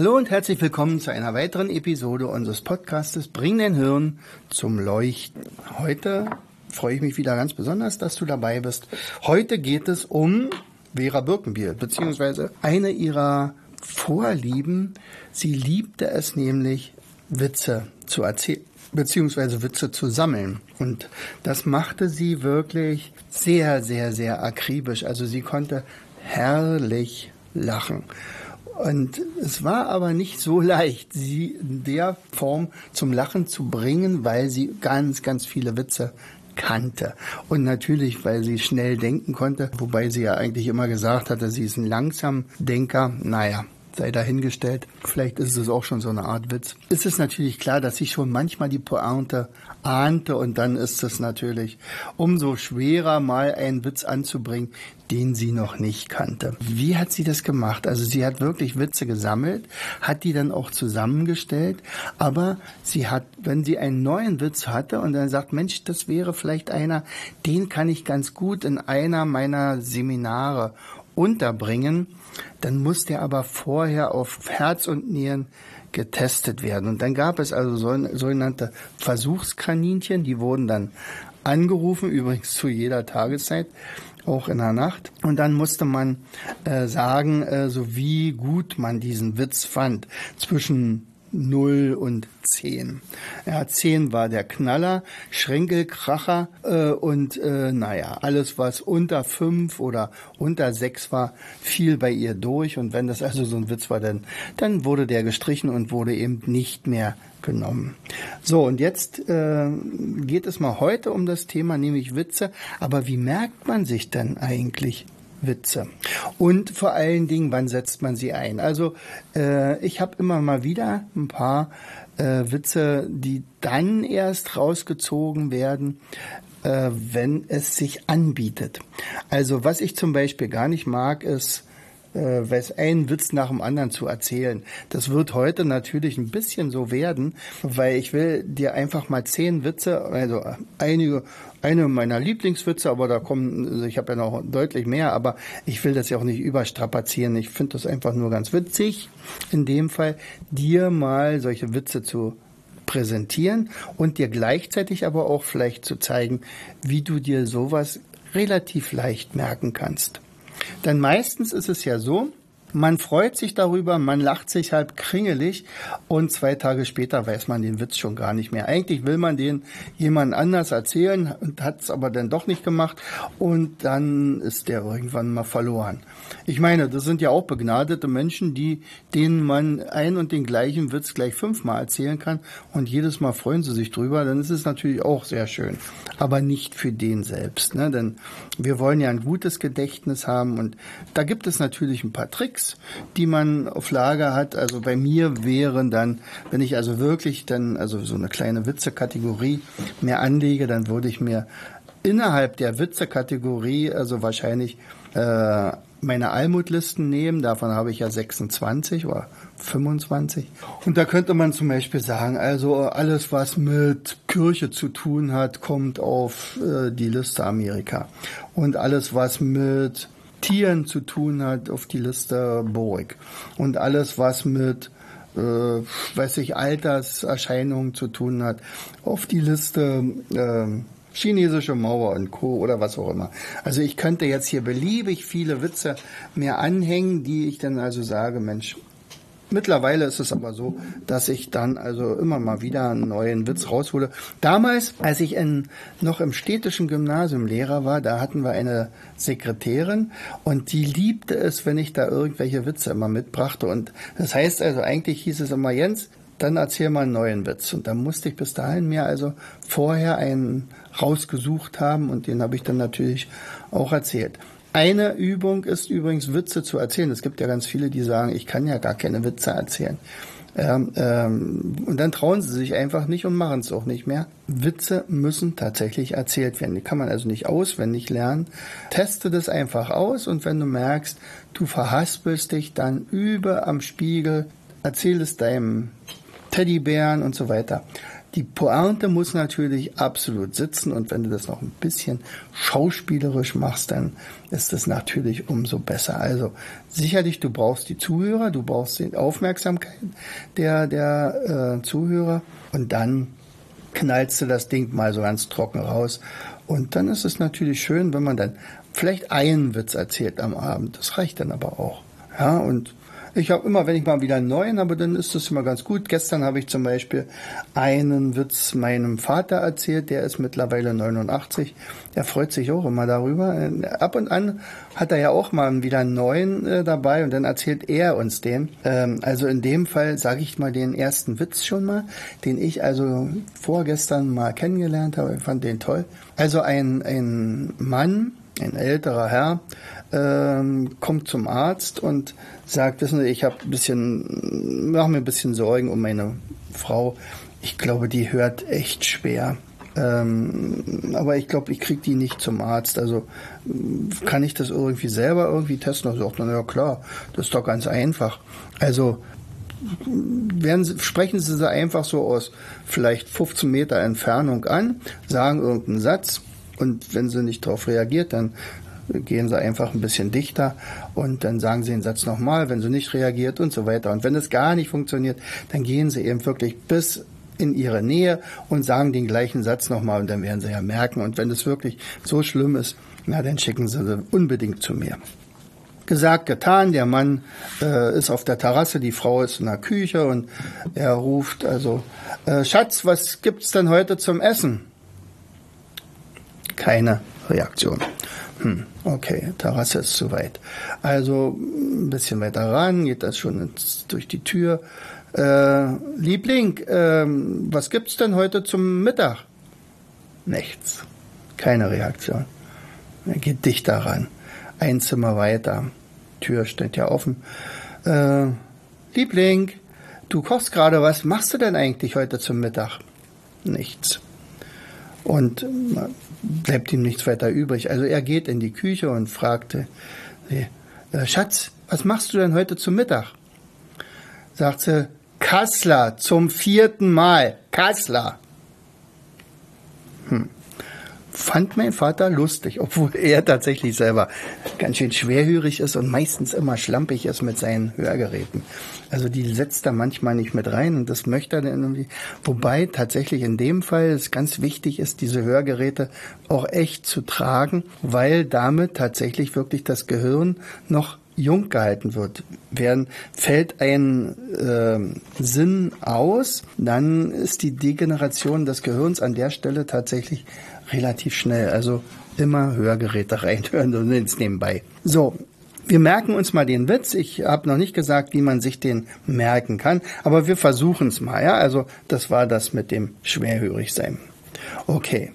Hallo und herzlich willkommen zu einer weiteren Episode unseres Podcastes Bring dein Hirn zum Leuchten. Heute freue ich mich wieder ganz besonders, dass du dabei bist. Heute geht es um Vera Birkenbiel, beziehungsweise eine ihrer Vorlieben. Sie liebte es nämlich, Witze zu erzählen beziehungsweise Witze zu sammeln. Und das machte sie wirklich sehr, sehr, sehr akribisch. Also sie konnte herrlich lachen. Und es war aber nicht so leicht, sie in der Form zum Lachen zu bringen, weil sie ganz, ganz viele Witze kannte. Und natürlich, weil sie schnell denken konnte, wobei sie ja eigentlich immer gesagt hatte, sie ist ein Langsamdenker. Naja, sei dahingestellt. Vielleicht ist es auch schon so eine Art Witz. Es ist natürlich klar, dass sie schon manchmal die Pointe ahnte und dann ist es natürlich umso schwerer, mal einen Witz anzubringen, den sie noch nicht kannte. Wie hat sie das gemacht? Also sie hat wirklich Witze gesammelt, hat die dann auch zusammengestellt, aber sie hat, wenn sie einen neuen Witz hatte und dann sagt, Mensch, das wäre vielleicht einer, den kann ich ganz gut in einer meiner Seminare unterbringen, dann muss der aber vorher auf Herz und Nieren getestet werden. Und dann gab es also sogenannte Versuchskaninchen, die wurden dann angerufen, übrigens zu jeder Tageszeit, auch in der Nacht. Und dann musste man äh, sagen, äh, so wie gut man diesen Witz fand zwischen 0 und 10. Ja, 10 war der Knaller, Schränkelkracher äh, und äh, naja, alles was unter 5 oder unter 6 war, fiel bei ihr durch und wenn das also so ein Witz war, dann, dann wurde der gestrichen und wurde eben nicht mehr genommen. So, und jetzt äh, geht es mal heute um das Thema, nämlich Witze. Aber wie merkt man sich denn eigentlich Witze. Und vor allen Dingen, wann setzt man sie ein? Also äh, ich habe immer mal wieder ein paar äh, Witze, die dann erst rausgezogen werden, äh, wenn es sich anbietet. Also was ich zum Beispiel gar nicht mag, ist äh, einen Witz nach dem anderen zu erzählen. Das wird heute natürlich ein bisschen so werden, weil ich will dir einfach mal zehn Witze, also einige, eine meiner Lieblingswitze, aber da kommen, also ich habe ja noch deutlich mehr, aber ich will das ja auch nicht überstrapazieren. Ich finde das einfach nur ganz witzig, in dem Fall dir mal solche Witze zu präsentieren und dir gleichzeitig aber auch vielleicht zu zeigen, wie du dir sowas relativ leicht merken kannst. Denn meistens ist es ja so, man freut sich darüber, man lacht sich halb kringelig und zwei Tage später weiß man den Witz schon gar nicht mehr. Eigentlich will man den jemand anders erzählen und hat es aber dann doch nicht gemacht und dann ist der irgendwann mal verloren. Ich meine, das sind ja auch begnadete Menschen, die denen man ein und den gleichen Witz gleich fünfmal erzählen kann und jedes Mal freuen sie sich drüber, dann ist es natürlich auch sehr schön. Aber nicht für den selbst, ne? denn wir wollen ja ein gutes Gedächtnis haben und da gibt es natürlich ein paar Tricks Tricks, die man auf Lager hat. Also bei mir wären dann, wenn ich also wirklich dann, also so eine kleine Witzekategorie mehr anlege, dann würde ich mir innerhalb der Witzekategorie, also wahrscheinlich äh, meine Almutlisten nehmen. Davon habe ich ja 26 oder 25. Und da könnte man zum Beispiel sagen, also alles, was mit Kirche zu tun hat, kommt auf äh, die Liste Amerika. Und alles, was mit Tieren zu tun hat, auf die Liste Burg. Und alles, was mit äh, weiß ich, Alterserscheinungen zu tun hat, auf die Liste äh, chinesische Mauer und Co. oder was auch immer. Also ich könnte jetzt hier beliebig viele Witze mehr anhängen, die ich dann also sage, Mensch, Mittlerweile ist es aber so, dass ich dann also immer mal wieder einen neuen Witz raushole. Damals, als ich in, noch im städtischen Gymnasium Lehrer war, da hatten wir eine Sekretärin und die liebte es, wenn ich da irgendwelche Witze immer mitbrachte. Und das heißt also, eigentlich hieß es immer, Jens, dann erzähl mal einen neuen Witz. Und da musste ich bis dahin mir also vorher einen rausgesucht haben und den habe ich dann natürlich auch erzählt. Eine Übung ist übrigens Witze zu erzählen. Es gibt ja ganz viele, die sagen, ich kann ja gar keine Witze erzählen. Ähm, ähm, und dann trauen sie sich einfach nicht und machen es auch nicht mehr. Witze müssen tatsächlich erzählt werden. Die kann man also nicht auswendig lernen. Teste das einfach aus und wenn du merkst, du verhaspelst dich, dann übe am Spiegel, erzähl es deinem Teddybären und so weiter. Die Pointe muss natürlich absolut sitzen und wenn du das noch ein bisschen schauspielerisch machst, dann ist das natürlich umso besser. Also sicherlich, du brauchst die Zuhörer, du brauchst die Aufmerksamkeit der, der äh, Zuhörer und dann knallst du das Ding mal so ganz trocken raus. Und dann ist es natürlich schön, wenn man dann vielleicht einen Witz erzählt am Abend. Das reicht dann aber auch. Ja, und ich habe immer, wenn ich mal wieder einen neuen habe, dann ist das immer ganz gut. Gestern habe ich zum Beispiel einen Witz meinem Vater erzählt, der ist mittlerweile 89. Der freut sich auch immer darüber. Ab und an hat er ja auch mal wieder einen neuen äh, dabei und dann erzählt er uns den. Ähm, also in dem Fall sage ich mal den ersten Witz schon mal, den ich also vorgestern mal kennengelernt habe. Ich fand den toll. Also ein, ein Mann, ein älterer Herr, ähm, kommt zum Arzt und sagt, wissen Sie, ich habe ein bisschen, mache mir ein bisschen Sorgen um meine Frau. Ich glaube, die hört echt schwer. Ähm, aber ich glaube, ich kriege die nicht zum Arzt. Also kann ich das irgendwie selber irgendwie testen? Da sagt man, ja klar, das ist doch ganz einfach. Also werden Sie, sprechen Sie sie einfach so aus vielleicht 15 Meter Entfernung an, sagen irgendeinen Satz und wenn sie nicht darauf reagiert, dann gehen sie einfach ein bisschen dichter und dann sagen sie den Satz nochmal, wenn sie nicht reagiert und so weiter. Und wenn es gar nicht funktioniert, dann gehen sie eben wirklich bis in ihre Nähe und sagen den gleichen Satz nochmal und dann werden sie ja merken. Und wenn es wirklich so schlimm ist, na, dann schicken sie sie unbedingt zu mir. Gesagt, getan, der Mann äh, ist auf der Terrasse, die Frau ist in der Küche und er ruft also, äh, Schatz, was gibt's denn heute zum Essen? Keine Reaktion. Hm, okay, Terrasse ist zu weit. Also ein bisschen weiter ran, geht das schon durch die Tür. Äh, Liebling, äh, was gibt's denn heute zum Mittag? Nichts. Keine Reaktion. Er geht dichter ran. Ein Zimmer weiter. Tür steht ja offen. Äh, Liebling, du kochst gerade was. Machst du denn eigentlich heute zum Mittag? Nichts. Und bleibt ihm nichts weiter übrig. Also er geht in die Küche und fragte, äh, Schatz, was machst du denn heute zum Mittag? Sagt sie, Kassler zum vierten Mal. Kassler. Hm fand mein Vater lustig, obwohl er tatsächlich selber ganz schön schwerhörig ist und meistens immer schlampig ist mit seinen Hörgeräten. Also die setzt er manchmal nicht mit rein und das möchte er dann irgendwie. Wobei tatsächlich in dem Fall es ganz wichtig ist, diese Hörgeräte auch echt zu tragen, weil damit tatsächlich wirklich das Gehirn noch jung gehalten wird. Während fällt ein äh, Sinn aus, dann ist die Degeneration des Gehirns an der Stelle tatsächlich relativ schnell. Also immer Hörgeräte reinhören und ins Nebenbei. So, wir merken uns mal den Witz. Ich habe noch nicht gesagt, wie man sich den merken kann, aber wir versuchen es mal. Ja, also das war das mit dem Schwerhörigsein. Okay,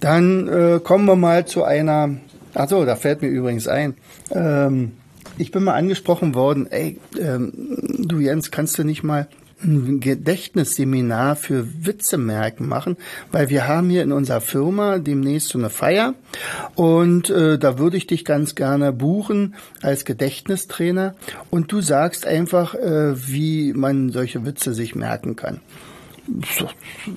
dann äh, kommen wir mal zu einer. Ach so, da fällt mir übrigens ein. Ähm, ich bin mal angesprochen worden. Ey, ähm, du Jens, kannst du nicht mal ein Gedächtnisseminar für Witze merken machen, weil wir haben hier in unserer Firma demnächst so eine Feier und äh, da würde ich dich ganz gerne buchen als Gedächtnistrainer und du sagst einfach, äh, wie man solche Witze sich merken kann. So,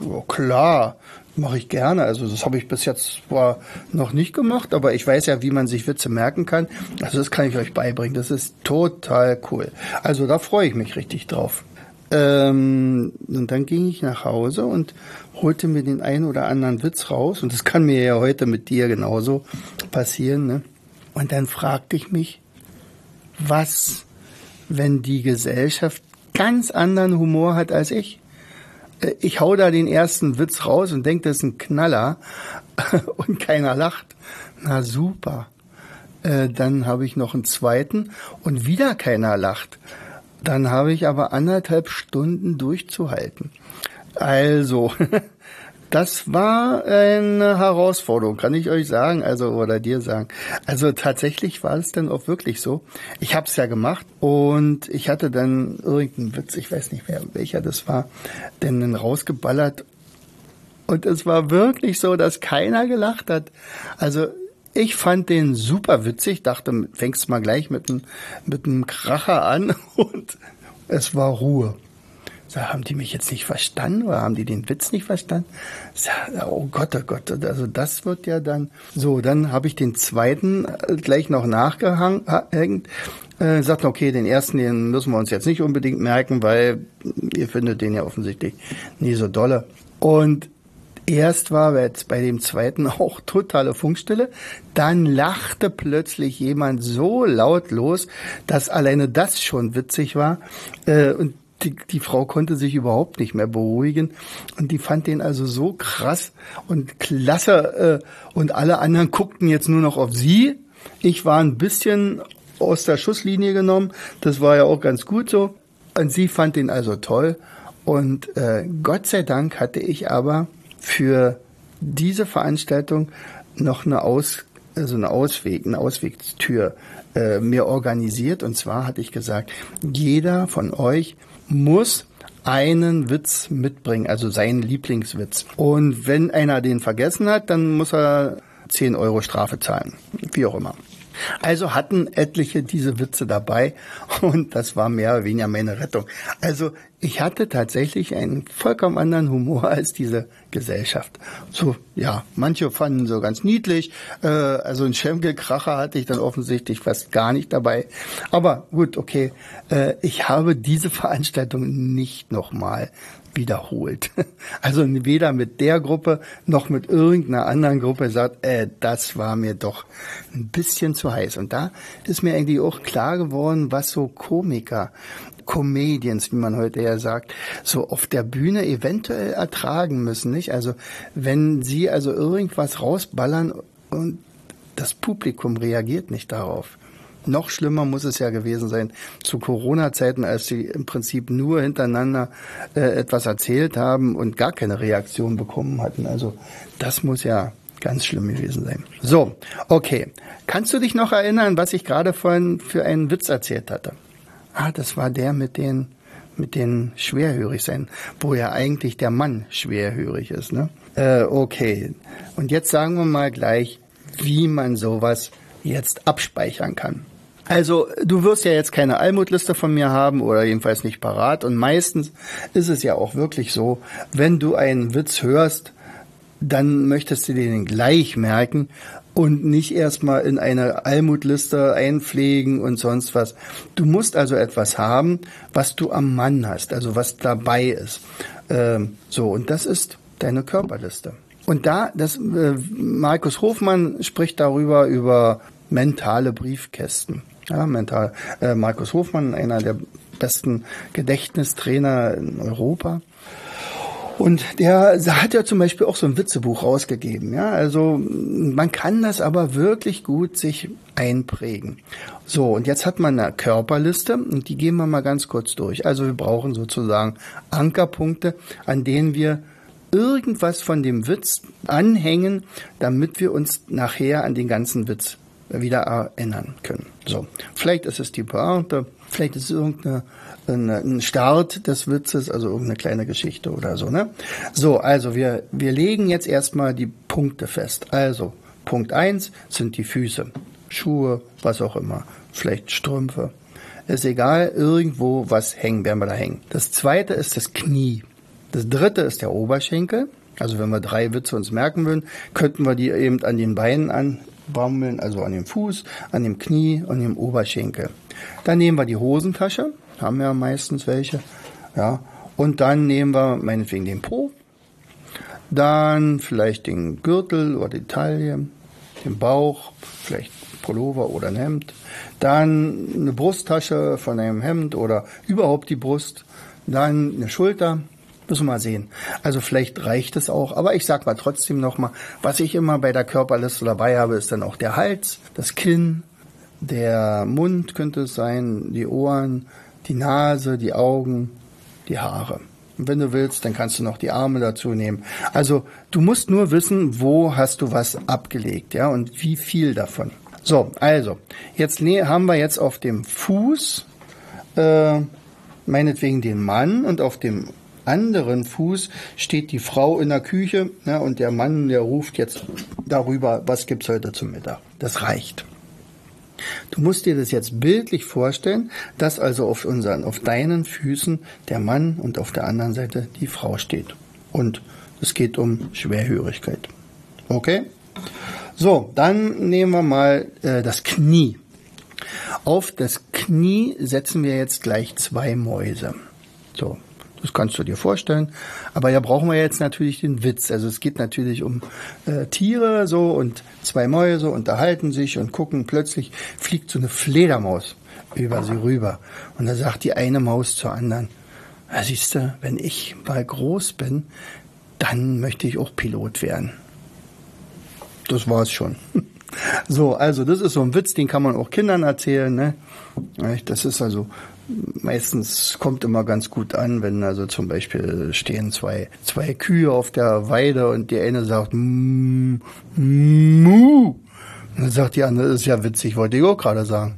so, klar, mache ich gerne. Also das habe ich bis jetzt zwar noch nicht gemacht, aber ich weiß ja, wie man sich Witze merken kann. Also das kann ich euch beibringen. Das ist total cool. Also da freue ich mich richtig drauf. Ähm, und dann ging ich nach Hause und holte mir den einen oder anderen Witz raus. Und das kann mir ja heute mit dir genauso passieren. Ne? Und dann fragte ich mich, was, wenn die Gesellschaft ganz anderen Humor hat als ich? Äh, ich hau da den ersten Witz raus und denke, das ist ein Knaller und keiner lacht. Na super. Äh, dann habe ich noch einen zweiten und wieder keiner lacht. Dann habe ich aber anderthalb Stunden durchzuhalten. Also, Das war eine Herausforderung, kann ich euch sagen, also oder dir sagen. Also tatsächlich war es dann auch wirklich so. Ich habe es ja gemacht und ich hatte dann irgendeinen Witz, ich weiß nicht mehr welcher das war, denn dann rausgeballert und es war wirklich so, dass keiner gelacht hat. Also ich fand den super witzig, dachte, fängst mal gleich mit einem mit Kracher an und es war Ruhe. So, haben die mich jetzt nicht verstanden oder haben die den Witz nicht verstanden? So, oh Gott, oh Gott, also das wird ja dann. So, dann habe ich den zweiten äh, gleich noch nachgehängt. Äh, sagt, okay, den ersten, den müssen wir uns jetzt nicht unbedingt merken, weil ihr findet den ja offensichtlich nie so dolle. Und Erst war jetzt bei dem zweiten auch totale Funkstille. Dann lachte plötzlich jemand so laut los, dass alleine das schon witzig war. Äh, und die, die Frau konnte sich überhaupt nicht mehr beruhigen und die fand den also so krass und klasse äh, und alle anderen guckten jetzt nur noch auf sie. Ich war ein bisschen aus der Schusslinie genommen, das war ja auch ganz gut so und sie fand den also toll und äh, Gott sei Dank hatte ich aber für diese Veranstaltung noch eine Aus also eine Ausweg, eine Auswegstür äh, mir organisiert. Und zwar hatte ich gesagt, jeder von euch muss einen Witz mitbringen, also seinen Lieblingswitz. Und wenn einer den vergessen hat, dann muss er 10 Euro Strafe zahlen. Wie auch immer. Also hatten etliche diese Witze dabei und das war mehr oder weniger meine Rettung. Also ich hatte tatsächlich einen vollkommen anderen Humor als diese Gesellschaft. So, ja, manche fanden so ganz niedlich. Äh, also ein Schemkelkracher hatte ich dann offensichtlich fast gar nicht dabei. Aber gut, okay. Äh, ich habe diese Veranstaltung nicht nochmal wiederholt. Also weder mit der Gruppe noch mit irgendeiner anderen Gruppe sagt, äh, das war mir doch ein bisschen zu heiß. Und da ist mir eigentlich auch klar geworden, was so Komiker, Comedians, wie man heute ja sagt, so auf der Bühne eventuell ertragen müssen, nicht? Also wenn sie also irgendwas rausballern und das Publikum reagiert nicht darauf noch schlimmer muss es ja gewesen sein zu Corona-Zeiten, als sie im Prinzip nur hintereinander äh, etwas erzählt haben und gar keine Reaktion bekommen hatten. Also das muss ja ganz schlimm gewesen sein. So, okay. Kannst du dich noch erinnern, was ich gerade vorhin für einen Witz erzählt hatte? Ah, das war der mit den mit den schwerhörig sein, wo ja eigentlich der Mann schwerhörig ist, ne? Äh, okay. Und jetzt sagen wir mal gleich, wie man sowas jetzt abspeichern kann. Also du wirst ja jetzt keine Almutliste von mir haben oder jedenfalls nicht parat. Und meistens ist es ja auch wirklich so, wenn du einen Witz hörst, dann möchtest du den gleich merken und nicht erstmal in eine Almutliste einpflegen und sonst was. Du musst also etwas haben, was du am Mann hast, also was dabei ist. Ähm, so, und das ist deine Körperliste. Und da, das, äh, Markus Hofmann spricht darüber, über mentale Briefkästen. Ja, mental. Äh, Markus Hofmann, einer der besten Gedächtnistrainer in Europa. Und der hat ja zum Beispiel auch so ein Witzebuch rausgegeben. Ja, also man kann das aber wirklich gut sich einprägen. So, und jetzt hat man eine Körperliste und die gehen wir mal ganz kurz durch. Also wir brauchen sozusagen Ankerpunkte, an denen wir irgendwas von dem Witz anhängen, damit wir uns nachher an den ganzen Witz wieder erinnern können. So, vielleicht ist es die Pointe, vielleicht ist es irgendeine ein Start des Witzes, also irgendeine kleine Geschichte oder so, ne? So, also wir, wir legen jetzt erstmal die Punkte fest. Also, Punkt eins sind die Füße, Schuhe, was auch immer, vielleicht Strümpfe. Ist egal, irgendwo was hängen, werden wir da hängen. Das zweite ist das Knie. Das dritte ist der Oberschenkel. Also wenn wir drei Witze uns merken würden, könnten wir die eben an den Beinen an, Baumeln, also an dem Fuß, an dem Knie und dem Oberschenkel. Dann nehmen wir die Hosentasche, haben wir meistens welche, ja, und dann nehmen wir meinetwegen den Po, dann vielleicht den Gürtel oder die Taille, den Bauch, vielleicht Pullover oder ein Hemd, dann eine Brusttasche von einem Hemd oder überhaupt die Brust, dann eine Schulter, Müssen wir mal sehen. Also vielleicht reicht es auch, aber ich sag mal trotzdem nochmal, was ich immer bei der Körperliste dabei habe, ist dann auch der Hals, das Kinn, der Mund könnte es sein, die Ohren, die Nase, die Augen, die Haare. wenn du willst, dann kannst du noch die Arme dazu nehmen. Also du musst nur wissen, wo hast du was abgelegt, ja, und wie viel davon. So, also, jetzt haben wir jetzt auf dem Fuß äh, meinetwegen den Mann und auf dem anderen Fuß steht die Frau in der Küche ja, und der Mann, der ruft jetzt darüber, was gibt's heute zum Mittag. Das reicht. Du musst dir das jetzt bildlich vorstellen, dass also auf unseren, auf deinen Füßen der Mann und auf der anderen Seite die Frau steht. Und es geht um Schwerhörigkeit. Okay? So, dann nehmen wir mal äh, das Knie. Auf das Knie setzen wir jetzt gleich zwei Mäuse. So, das kannst du dir vorstellen. Aber ja brauchen wir jetzt natürlich den Witz. Also es geht natürlich um äh, Tiere so und zwei Mäuse unterhalten sich und gucken. Plötzlich fliegt so eine Fledermaus über sie rüber. Und da sagt die eine Maus zur anderen, ja, siehst du, wenn ich mal groß bin, dann möchte ich auch Pilot werden. Das war's schon. So, also das ist so ein Witz, den kann man auch Kindern erzählen. Ne? Das ist also meistens kommt immer ganz gut an, wenn also zum Beispiel stehen zwei, zwei Kühe auf der Weide und die eine sagt Mu. dann sagt die andere, ist ja witzig, wollte ich auch gerade sagen.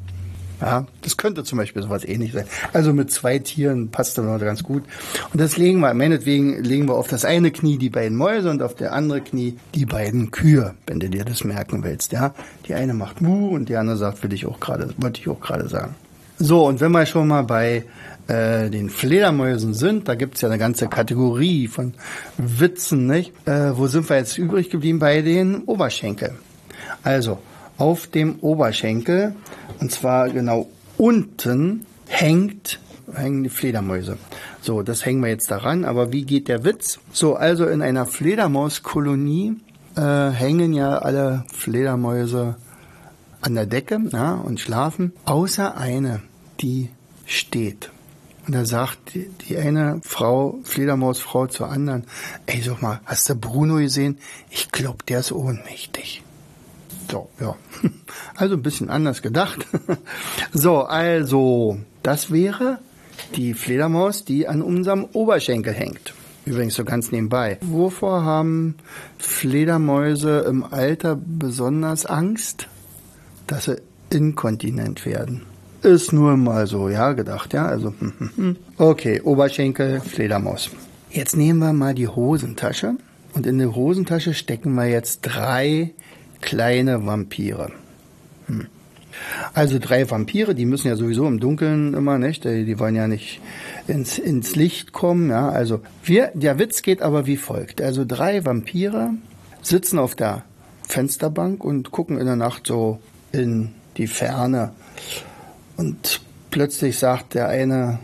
Ja, das könnte zum Beispiel sowas ähnlich sein. Also mit zwei Tieren passt das noch ganz gut. Und das legen wir, meinetwegen legen wir auf das eine Knie die beiden Mäuse und auf der andere Knie die beiden Kühe, wenn du dir das merken willst. Ja, die eine macht Mu und die andere sagt, will ich auch gerade, wollte ich auch gerade sagen. So, und wenn wir schon mal bei äh, den Fledermäusen sind, da gibt's ja eine ganze Kategorie von Witzen, nicht? Äh, wo sind wir jetzt übrig geblieben? Bei den Oberschenkel. Also, auf dem Oberschenkel, und zwar genau unten, hängt hängen die Fledermäuse. So, das hängen wir jetzt daran, aber wie geht der Witz? So, also in einer Fledermauskolonie äh, hängen ja alle Fledermäuse an der Decke ja, und schlafen, außer eine die steht. Und da sagt die, die eine Frau, Fledermausfrau zur anderen, ey, sag mal, hast du Bruno gesehen? Ich glaube, der ist ohnmächtig. So, ja. Also ein bisschen anders gedacht. So, also, das wäre die Fledermaus, die an unserem Oberschenkel hängt. Übrigens so ganz nebenbei. Wovor haben Fledermäuse im Alter besonders Angst? Dass sie inkontinent werden. Ist nur mal so, ja, gedacht, ja. Also, hm, hm, hm. okay, Oberschenkel, Fledermaus. Jetzt nehmen wir mal die Hosentasche und in der Hosentasche stecken wir jetzt drei kleine Vampire. Hm. Also drei Vampire, die müssen ja sowieso im Dunkeln immer, nicht? Die wollen ja nicht ins, ins Licht kommen, ja. Also wir, der Witz geht aber wie folgt. Also drei Vampire sitzen auf der Fensterbank und gucken in der Nacht so in die Ferne. Und plötzlich sagt der eine,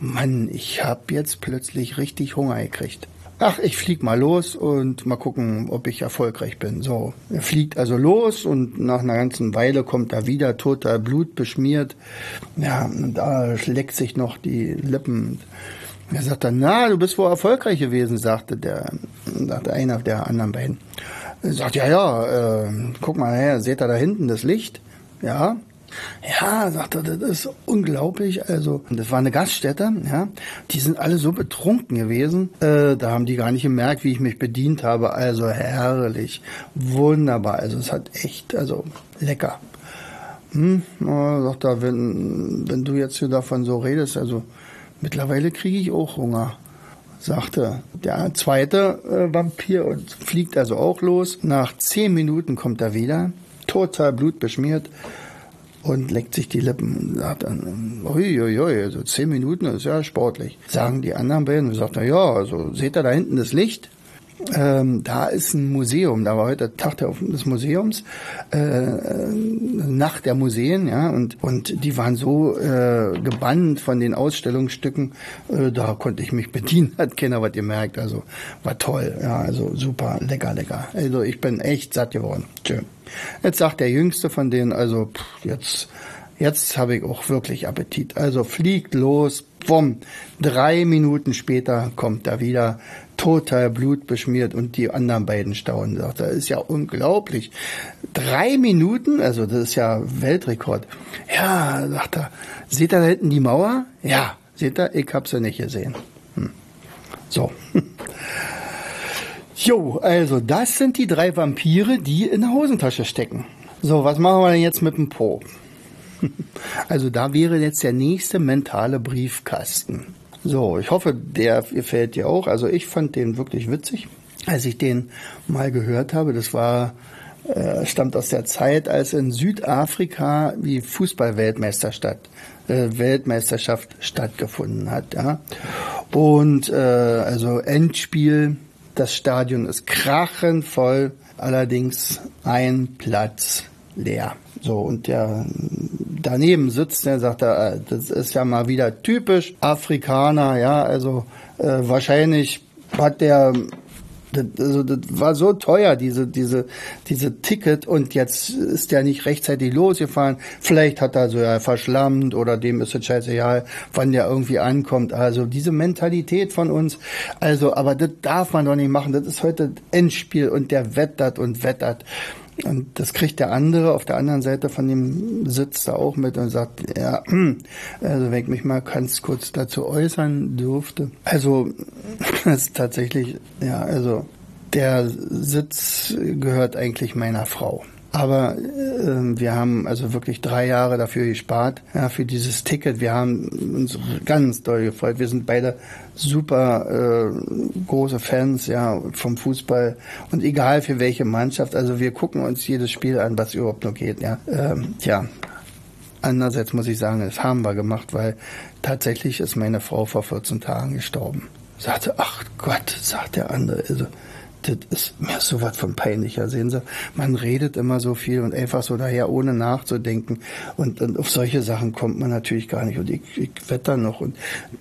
Mann, ich hab jetzt plötzlich richtig Hunger gekriegt. Ach, ich flieg mal los und mal gucken, ob ich erfolgreich bin. So, er fliegt also los und nach einer ganzen Weile kommt er wieder total blutbeschmiert. Ja, und da leckt sich noch die Lippen. Er sagt dann, na, du bist wohl erfolgreich gewesen, sagte der, sagte einer der anderen beiden. Er sagt, ja, ja, äh, guck mal her, seht ihr da hinten das Licht? Ja, ja, sagt er, das ist unglaublich. Also, das war eine Gaststätte, ja. Die sind alle so betrunken gewesen. Äh, da haben die gar nicht gemerkt, wie ich mich bedient habe. Also herrlich. Wunderbar. Also es hat echt, also lecker. Hm, sagt er, wenn, wenn du jetzt hier davon so redest, also mittlerweile kriege ich auch Hunger sagte der zweite äh, Vampir und fliegt also auch los. Nach zehn Minuten kommt er wieder, total blutbeschmiert und leckt sich die Lippen und sagt dann, uiuiui, so zehn Minuten ist ja sportlich. Sagen die anderen beiden und sagt, na ja, also seht ihr da hinten das Licht? Ähm, da ist ein Museum, da war heute Tag des Museums, äh, äh, Nacht der Museen, ja, und, und die waren so äh, gebannt von den Ausstellungsstücken, äh, da konnte ich mich bedienen, hat keiner was gemerkt, also war toll, ja, also super, lecker, lecker. Also ich bin echt satt geworden. Schön. Jetzt sagt der Jüngste von denen, also pff, jetzt, jetzt habe ich auch wirklich Appetit. Also fliegt los, bumm. Drei Minuten später kommt er wieder, total blutbeschmiert und die anderen beiden staunen. Sagt, das ist ja unglaublich. Drei Minuten, also das ist ja Weltrekord. Ja, sagt er, seht ihr da hinten die Mauer? Ja, seht ihr, ich habe sie nicht gesehen. Hm. So. Jo, also das sind die drei Vampire, die in der Hosentasche stecken. So, was machen wir denn jetzt mit dem Po? Also da wäre jetzt der nächste mentale Briefkasten. So, ich hoffe, der gefällt dir auch. Also ich fand den wirklich witzig, als ich den mal gehört habe. Das war äh, stammt aus der Zeit, als in Südafrika die Fußballweltmeisterschaft äh, Weltmeisterschaft stattgefunden hat. Ja. Und äh, also Endspiel, das Stadion ist krachenvoll, allerdings ein Platz leer. So, und der daneben sitzt, der sagt, äh, das ist ja mal wieder typisch Afrikaner, ja, also äh, wahrscheinlich hat der das, also das war so teuer, diese, diese, diese Ticket, und jetzt ist der nicht rechtzeitig losgefahren. Vielleicht hat er so ja verschlammt oder dem ist es scheißegal, wann der irgendwie ankommt. Also diese Mentalität von uns, also, aber das darf man doch nicht machen. Das ist heute Endspiel und der wettert und wettert. Und das kriegt der andere auf der anderen Seite von dem Sitz da auch mit und sagt, ja, also wenn ich mich mal ganz kurz dazu äußern dürfte. Also, das ist tatsächlich, ja, also der Sitz gehört eigentlich meiner Frau. Aber äh, wir haben also wirklich drei Jahre dafür gespart, ja, für dieses Ticket. Wir haben uns ganz doll gefreut. Wir sind beide super äh, große Fans ja, vom Fußball und egal für welche Mannschaft. Also wir gucken uns jedes Spiel an, was überhaupt noch geht. Ja, ähm, tja. Andererseits muss ich sagen, das haben wir gemacht, weil tatsächlich ist meine Frau vor 14 Tagen gestorben. Sagte, ach Gott, sagt der andere. Also, das ist mir so was von peinlicher. Sehen Sie, man redet immer so viel und einfach so daher, ohne nachzudenken. Und, und auf solche Sachen kommt man natürlich gar nicht. Und ich, ich wetter noch und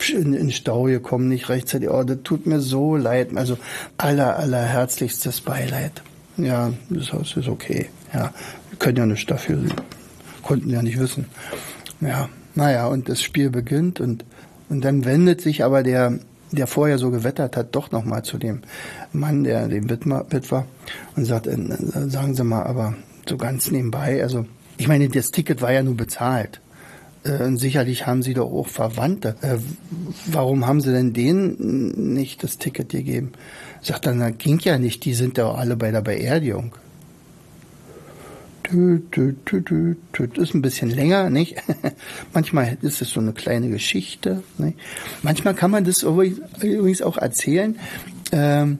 in, in Stau gekommen, nicht rechtzeitig. Oh, das tut mir so leid. Also aller, aller herzlichstes Beileid. Ja, das Haus ist okay. Ja, wir können ja nicht dafür. Konnten ja nicht wissen. Ja, naja, und das Spiel beginnt und, und dann wendet sich aber der, der vorher so gewettert hat, doch nochmal zu dem Mann, der dem Witwer, Witwer und sagt, äh, sagen Sie mal, aber so ganz nebenbei, also ich meine, das Ticket war ja nur bezahlt. Äh, sicherlich haben Sie doch auch Verwandte. Äh, warum haben Sie denn denen nicht das Ticket gegeben? Sagt dann, das ging ja nicht, die sind doch alle bei der Beerdigung. Ist ein bisschen länger, nicht? Manchmal ist es so eine kleine Geschichte. Nicht? Manchmal kann man das übrigens auch erzählen, ähm,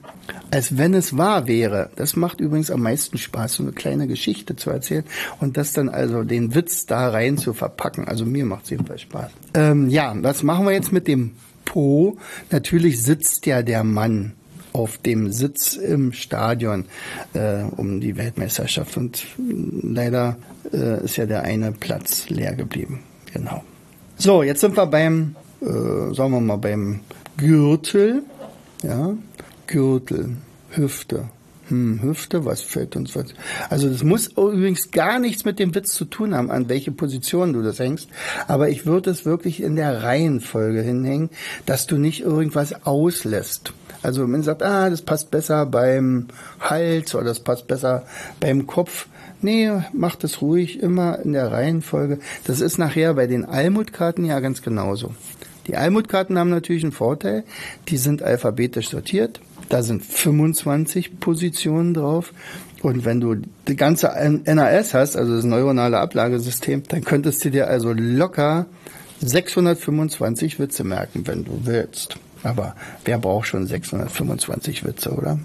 als wenn es wahr wäre. Das macht übrigens am meisten Spaß, so eine kleine Geschichte zu erzählen und das dann also den Witz da rein zu verpacken. Also mir macht es jedenfalls Spaß. Ähm, ja, was machen wir jetzt mit dem Po? Natürlich sitzt ja der Mann auf dem Sitz im Stadion äh, um die Weltmeisterschaft. Und leider äh, ist ja der eine Platz leer geblieben. Genau. So, jetzt sind wir beim, äh, sagen wir mal, beim Gürtel. Ja, Gürtel, Hüfte. Hm, Hüfte, was fällt uns was? Also das muss übrigens gar nichts mit dem Witz zu tun haben, an welche Position du das hängst. Aber ich würde es wirklich in der Reihenfolge hinhängen, dass du nicht irgendwas auslässt. Also man sagt, ah, das passt besser beim Hals oder das passt besser beim Kopf. Nee, macht es ruhig immer in der Reihenfolge. Das ist nachher bei den Almutkarten ja ganz genauso. Die Almutkarten haben natürlich einen Vorteil. Die sind alphabetisch sortiert. Da sind 25 Positionen drauf. Und wenn du die ganze NAS hast, also das neuronale Ablagesystem, dann könntest du dir also locker 625 Witze merken, wenn du willst. Aber wer braucht schon 625 Witze, oder?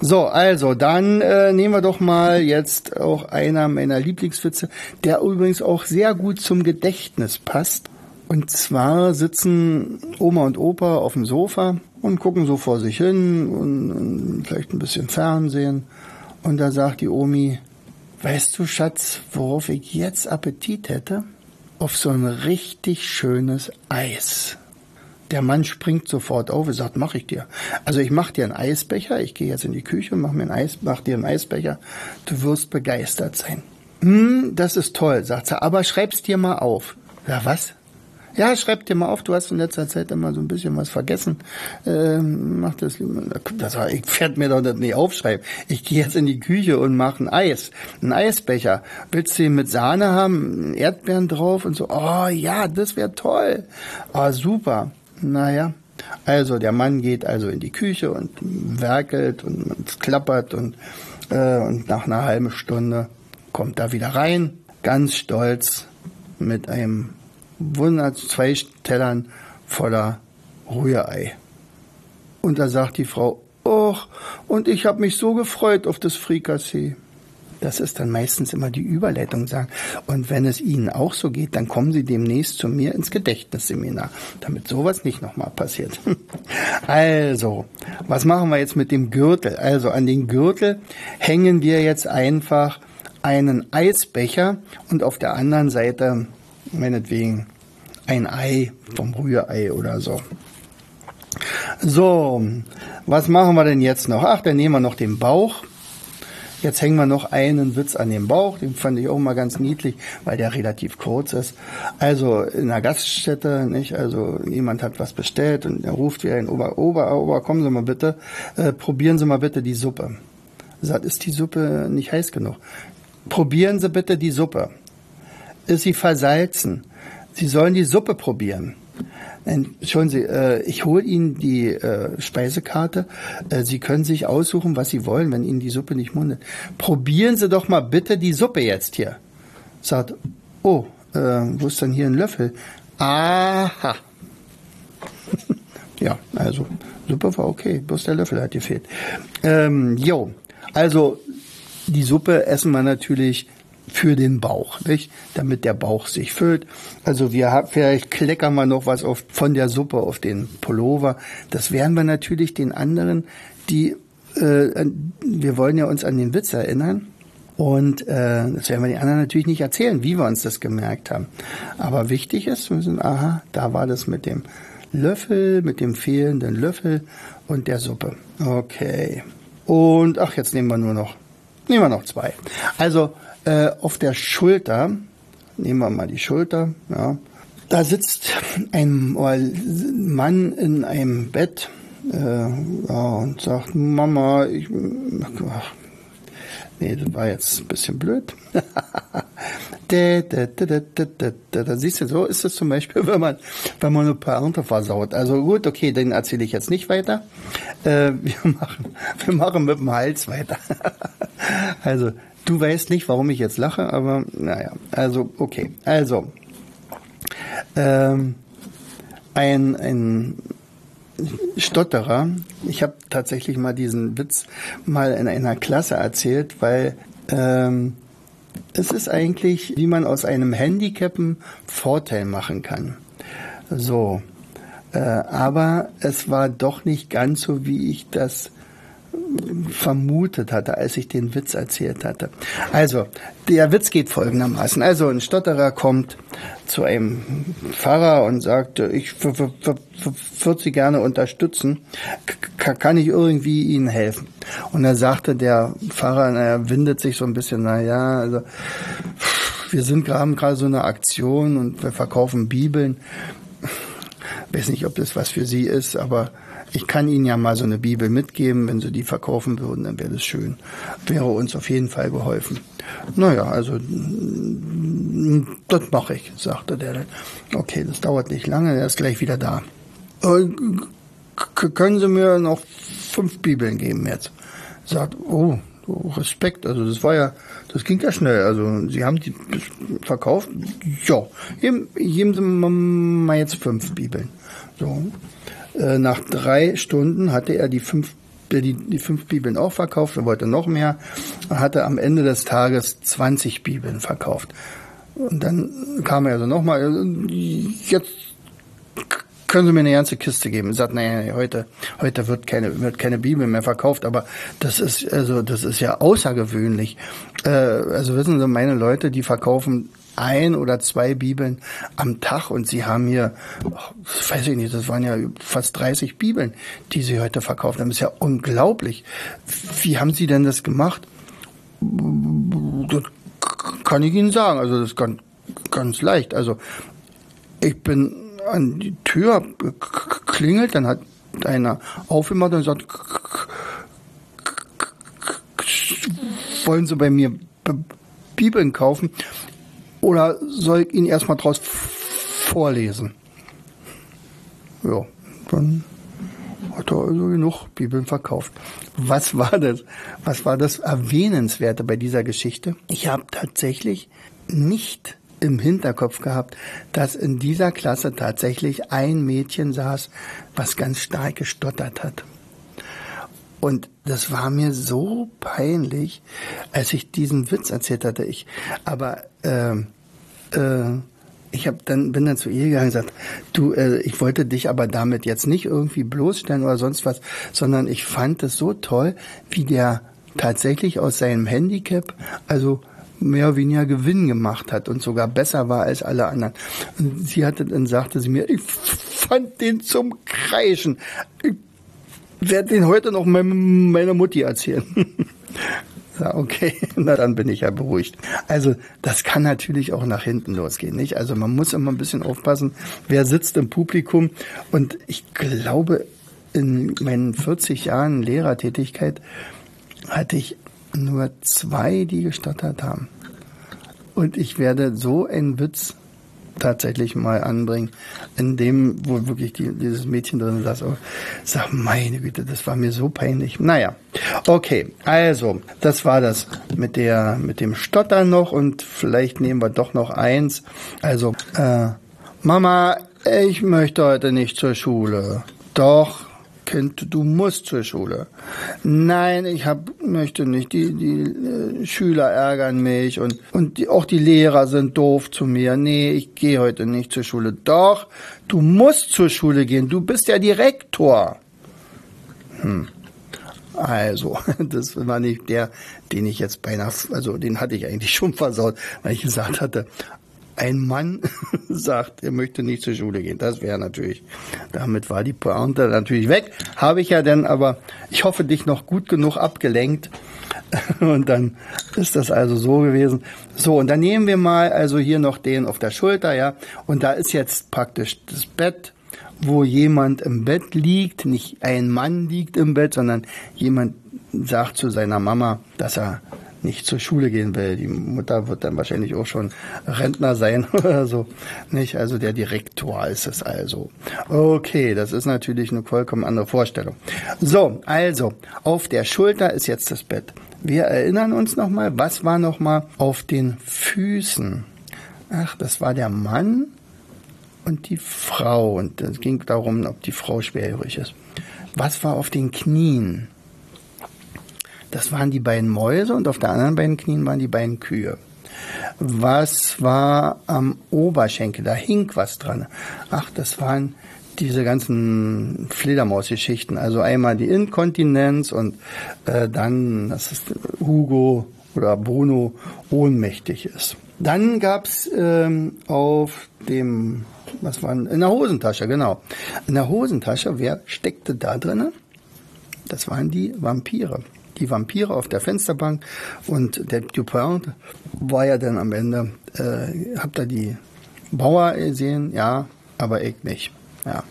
So, also dann äh, nehmen wir doch mal jetzt auch einer meiner Lieblingswitze, der übrigens auch sehr gut zum Gedächtnis passt. Und zwar sitzen Oma und Opa auf dem Sofa und gucken so vor sich hin und, und vielleicht ein bisschen Fernsehen. Und da sagt die Omi, weißt du, Schatz, worauf ich jetzt Appetit hätte? Auf so ein richtig schönes Eis. Der Mann springt sofort auf und sagt, mach ich dir. Also ich mach dir einen Eisbecher, ich gehe jetzt in die Küche und mach mir einen Eis, mach dir einen Eisbecher. Du wirst begeistert sein. Hm, das ist toll, sagt sie, aber schreib's dir mal auf. Ja, was? Ja, schreib dir mal auf, du hast in letzter Zeit immer so ein bisschen was vergessen. Ähm, mach das, das ich fährt mir doch das nicht aufschreiben. Ich gehe jetzt in die Küche und mache ein Eis, ein Eisbecher. Willst du ihn mit Sahne haben, Erdbeeren drauf und so? Oh ja, das wäre toll. Oh, super. Naja, Also der Mann geht also in die Küche und werkelt und es klappert und, äh, und nach einer halben Stunde kommt er wieder rein, ganz stolz mit einem Wunder, zwei Tellern voller Rührei. Und da sagt die Frau, Och, und ich habe mich so gefreut auf das Frikassee. Das ist dann meistens immer die Überleitung sagen. Und wenn es Ihnen auch so geht, dann kommen Sie demnächst zu mir ins Gedächtnisseminar, damit sowas nicht nochmal passiert. Also, was machen wir jetzt mit dem Gürtel? Also an den Gürtel hängen wir jetzt einfach einen Eisbecher und auf der anderen Seite meinetwegen ein Ei vom Rührei oder so. So, was machen wir denn jetzt noch? Ach, dann nehmen wir noch den Bauch. Jetzt hängen wir noch einen Witz an dem Bauch. Den fand ich auch mal ganz niedlich, weil der relativ kurz ist. Also in einer Gaststätte, nicht? Also jemand hat was bestellt und er ruft wie ein Ober, Ober, Ober, kommen Sie mal bitte, äh, probieren Sie mal bitte die Suppe. Sagt, ist die Suppe nicht heiß genug? Probieren Sie bitte die Suppe. Ist sie versalzen? Sie sollen die Suppe probieren. Schauen Sie, äh, ich hole Ihnen die äh, Speisekarte. Äh, Sie können sich aussuchen, was Sie wollen, wenn Ihnen die Suppe nicht mundet. Probieren Sie doch mal bitte die Suppe jetzt hier. Sagt, oh, wo ist denn hier ein Löffel? Aha. ja, also Suppe war okay, bloß der Löffel hat gefehlt. Ähm, jo, also die Suppe essen wir natürlich für den Bauch, nicht? Damit der Bauch sich füllt. Also wir haben, vielleicht kleckern wir noch was auf, von der Suppe auf den Pullover. Das werden wir natürlich den anderen, die, äh, wir wollen ja uns an den Witz erinnern. Und äh, das werden wir den anderen natürlich nicht erzählen, wie wir uns das gemerkt haben. Aber wichtig ist, wir sind, aha, da war das mit dem Löffel, mit dem fehlenden Löffel und der Suppe. Okay. Und ach, jetzt nehmen wir nur noch, nehmen wir noch zwei. Also äh, auf der Schulter, nehmen wir mal die Schulter, ja, da sitzt ein Mann in einem Bett äh, ja, und sagt, Mama, ich, ach, nee, das war jetzt ein bisschen blöd. da, siehst du, so ist es zum Beispiel, wenn man, wenn man eine Pointe versaut. Also gut, okay, den erzähle ich jetzt nicht weiter. Äh, wir machen, wir machen mit dem Hals weiter. also Du weißt nicht, warum ich jetzt lache, aber naja, also okay. Also, ähm, ein, ein Stotterer, ich habe tatsächlich mal diesen Witz mal in einer Klasse erzählt, weil ähm, es ist eigentlich, wie man aus einem Handicap einen Vorteil machen kann. So, äh, aber es war doch nicht ganz so, wie ich das vermutet hatte, als ich den Witz erzählt hatte. Also, der Witz geht folgendermaßen. Also, ein Stotterer kommt zu einem Pfarrer und sagt, ich würde Sie gerne unterstützen. K kann ich irgendwie Ihnen helfen? Und da sagte der Pfarrer, naja, windet sich so ein bisschen, naja, also, wir sind gerade so eine Aktion und wir verkaufen Bibeln. Ich weiß nicht, ob das was für Sie ist, aber ich kann Ihnen ja mal so eine Bibel mitgeben, wenn Sie die verkaufen würden, dann wäre das schön. Wäre uns auf jeden Fall geholfen. Naja, also das mache ich, sagte der. Okay, das dauert nicht lange, er ist gleich wieder da. Äh, können Sie mir noch fünf Bibeln geben jetzt? Sagt, oh, Respekt, also das war ja, das ging ja schnell. Also Sie haben die verkauft, ja, geben, geben Sie mal jetzt fünf Bibeln. So, äh, nach drei Stunden hatte er die fünf, die, die fünf Bibeln auch verkauft. Er wollte noch mehr. Hatte am Ende des Tages 20 Bibeln verkauft. Und dann kam er also nochmal, äh, jetzt können Sie mir eine ganze Kiste geben. Er sagt, naja, heute, heute wird keine, wird keine Bibel mehr verkauft, aber das ist, also, das ist ja außergewöhnlich. Äh, also wissen Sie, meine Leute, die verkaufen ein oder zwei Bibeln am Tag und sie haben hier, weiß ich nicht, das waren ja fast 30 Bibeln, die sie heute verkauft haben. Das ist ja unglaublich. Wie haben sie denn das gemacht? Das kann ich Ihnen sagen. Also das ist ganz, leicht. Also ich bin an die Tür klingelt, dann hat einer aufgemacht und sagt, wollen Sie bei mir Bibeln kaufen? Oder soll ich ihn erstmal draus vorlesen? Ja, dann hat er also genug Bibeln verkauft. Was war das? Was war das Erwähnenswerte bei dieser Geschichte? Ich habe tatsächlich nicht im Hinterkopf gehabt, dass in dieser Klasse tatsächlich ein Mädchen saß, was ganz stark gestottert hat. Und das war mir so peinlich, als ich diesen Witz erzählt hatte. Ich, aber äh, äh, ich hab dann bin dann zu ihr gegangen und gesagt, du, äh, ich wollte dich aber damit jetzt nicht irgendwie bloßstellen oder sonst was, sondern ich fand es so toll, wie der tatsächlich aus seinem Handicap, also mehr oder weniger Gewinn gemacht hat und sogar besser war als alle anderen. Und sie hatte, dann sagte sie mir, ich fand den zum Kreischen. Ich werde den heute noch meiner Mutti erzählen. Ja, okay, na dann bin ich ja beruhigt. Also das kann natürlich auch nach hinten losgehen, nicht? Also man muss immer ein bisschen aufpassen, wer sitzt im Publikum. Und ich glaube, in meinen 40 Jahren Lehrertätigkeit hatte ich nur zwei, die gestottert haben. Und ich werde so einen Witz tatsächlich mal anbringen, in dem, wo wirklich die, dieses Mädchen drin saß. Oh, sag, meine Güte, das war mir so peinlich. Naja, okay, also, das war das mit der, mit dem Stottern noch und vielleicht nehmen wir doch noch eins. Also, äh, Mama, ich möchte heute nicht zur Schule. Doch, Kind, du musst zur Schule. Nein, ich hab, möchte nicht. Die, die äh, Schüler ärgern mich und, und die, auch die Lehrer sind doof zu mir. Nee, ich gehe heute nicht zur Schule. Doch, du musst zur Schule gehen. Du bist der Direktor. Hm. Also, das war nicht der, den ich jetzt beinahe, also den hatte ich eigentlich schon versaut, weil ich gesagt hatte, ein Mann sagt, er möchte nicht zur Schule gehen. Das wäre natürlich, damit war die Pointe natürlich weg. Habe ich ja dann, aber ich hoffe, dich noch gut genug abgelenkt. Und dann ist das also so gewesen. So, und dann nehmen wir mal also hier noch den auf der Schulter, ja. Und da ist jetzt praktisch das Bett, wo jemand im Bett liegt. Nicht ein Mann liegt im Bett, sondern jemand sagt zu seiner Mama, dass er nicht zur Schule gehen will. Die Mutter wird dann wahrscheinlich auch schon Rentner sein oder so. Nicht? Also der Direktor ist es also. Okay, das ist natürlich eine vollkommen andere Vorstellung. So, also, auf der Schulter ist jetzt das Bett. Wir erinnern uns nochmal, was war nochmal auf den Füßen? Ach, das war der Mann und die Frau. Und es ging darum, ob die Frau schwerhörig ist. Was war auf den Knien? Das waren die beiden Mäuse und auf der anderen beiden Knien waren die beiden Kühe. Was war am Oberschenkel? Da hing was dran. Ach, das waren diese ganzen Fledermausgeschichten. Also einmal die Inkontinenz und äh, dann, dass es Hugo oder Bruno ohnmächtig ist. Dann gab's ähm, auf dem, was war in der Hosentasche, genau. In der Hosentasche, wer steckte da drinnen? Das waren die Vampire die Vampire auf der Fensterbank und der Dupin war ja dann am Ende, äh, habt ihr die Bauer gesehen? Ja, aber ich nicht. Ja,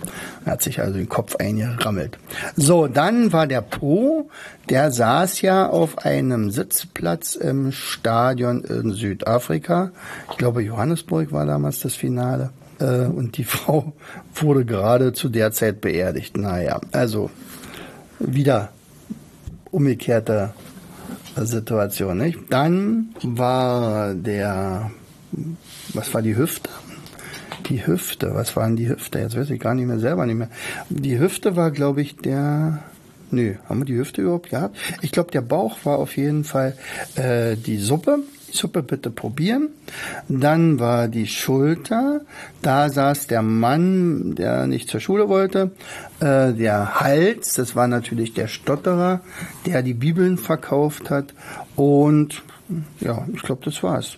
er hat sich also den Kopf eingerammelt. So, dann war der Po, der saß ja auf einem Sitzplatz im Stadion in Südafrika. Ich glaube, Johannesburg war damals das Finale. Äh, und die Frau wurde gerade zu der Zeit beerdigt. Naja, also wieder umgekehrte Situation. Nicht? Dann war der, was war die Hüfte? Die Hüfte, was waren die Hüfte? Jetzt weiß ich gar nicht mehr selber nicht mehr. Die Hüfte war, glaube ich, der, nö, haben wir die Hüfte überhaupt gehabt? Ich glaube, der Bauch war auf jeden Fall äh, die Suppe. Suppe bitte probieren. Dann war die Schulter. Da saß der Mann, der nicht zur Schule wollte. Äh, der Hals, das war natürlich der Stotterer, der die Bibeln verkauft hat. Und ja, ich glaube, das war's.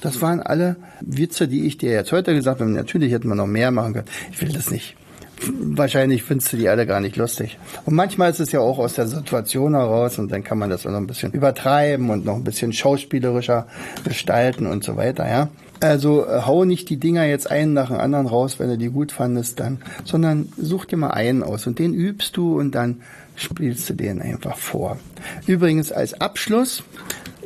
Das waren alle Witze, die ich dir jetzt heute gesagt habe. Natürlich hätten wir noch mehr machen können. Ich will das nicht wahrscheinlich findest du die alle gar nicht lustig. Und manchmal ist es ja auch aus der Situation heraus und dann kann man das auch noch ein bisschen übertreiben und noch ein bisschen schauspielerischer gestalten und so weiter, ja. Also äh, hau nicht die Dinger jetzt einen nach dem anderen raus, wenn du die gut fandest, dann, sondern such dir mal einen aus und den übst du und dann spielst du den einfach vor. Übrigens als Abschluss,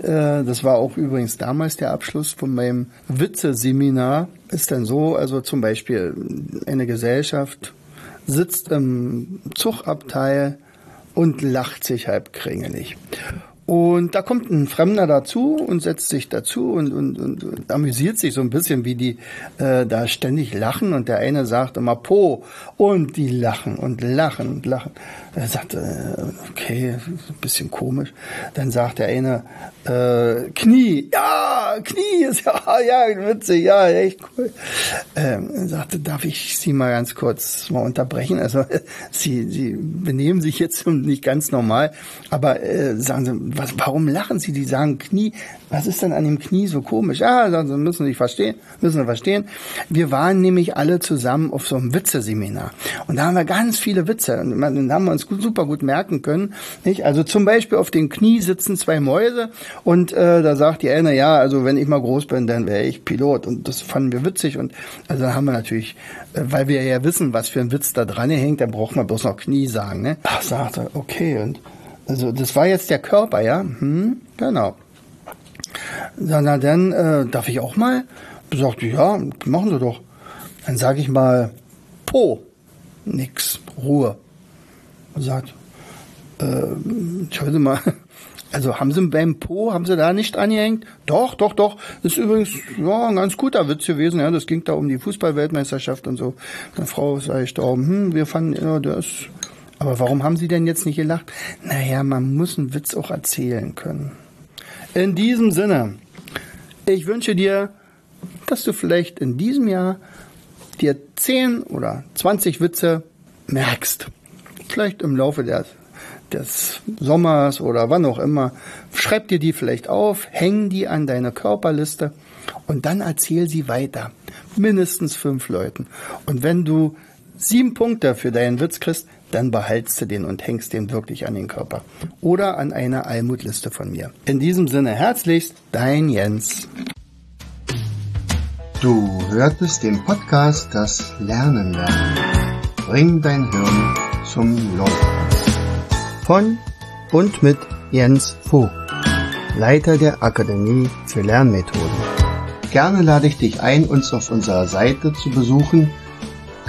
äh, das war auch übrigens damals der Abschluss von meinem Witze-Seminar, ist dann so, also zum Beispiel eine Gesellschaft sitzt im Zugabteil und lacht sich halb kringelig. Und da kommt ein Fremder dazu und setzt sich dazu und, und, und, und amüsiert sich so ein bisschen, wie die äh, da ständig lachen. Und der eine sagt immer Po und die lachen und lachen und lachen. Er sagt, äh, okay, ein bisschen komisch. Dann sagt der eine, äh, Knie, ja, Knie ist ja, ja, witzig, ja, echt cool. Ähm, sagte, darf ich Sie mal ganz kurz mal unterbrechen? Also Sie, Sie benehmen sich jetzt nicht ganz normal, aber äh, sagen Sie, was, warum lachen Sie? Die sagen Knie. Was ist denn an dem Knie so komisch? Ja, also müssen Sie verstehen, müssen Sie verstehen. Wir waren nämlich alle zusammen auf so einem Witzeseminar. Und da haben wir ganz viele Witze. Und dann haben wir uns gut, super gut merken können. Nicht? Also zum Beispiel auf dem Knie sitzen zwei Mäuse und äh, da sagt die eine, ja, also wenn ich mal groß bin, dann wäre ich Pilot. Und das fanden wir witzig. Und also haben wir natürlich, äh, weil wir ja wissen, was für ein Witz da dran hängt, dann braucht man bloß noch Knie sagen. Ne? Ach, sagte, okay. Und also das war jetzt der Körper, ja? Hm, genau. Na, dann äh, darf ich auch mal? Sagte, ja, machen Sie doch. Dann sage ich mal, Po. Nix, Ruhe. Und sagt, äh, mal, also haben Sie beim Po, haben Sie da nicht angehängt? Doch, doch, doch. Das ist übrigens ja, ein ganz guter Witz gewesen. Ja, das ging da um die Fußballweltmeisterschaft und so. Meine Frau ich da, hm, wir fanden, ja, ist aber warum haben Sie denn jetzt nicht gelacht? Naja, man muss einen Witz auch erzählen können. In diesem Sinne, ich wünsche dir, dass du vielleicht in diesem Jahr dir 10 oder 20 Witze merkst. Vielleicht im Laufe des, des Sommers oder wann auch immer. Schreib dir die vielleicht auf, häng die an deine Körperliste und dann erzähl sie weiter. Mindestens fünf Leuten. Und wenn du sieben Punkte für deinen Witz kriegst, dann behaltst du den und hängst den wirklich an den Körper. Oder an eine Almutliste von mir. In diesem Sinne herzlichst, dein Jens. Du hörtest den Podcast Das Lernen lernen. Bring dein Hirn zum Laufen. Von und mit Jens Vogt, Leiter der Akademie für Lernmethoden. Gerne lade ich dich ein, uns auf unserer Seite zu besuchen.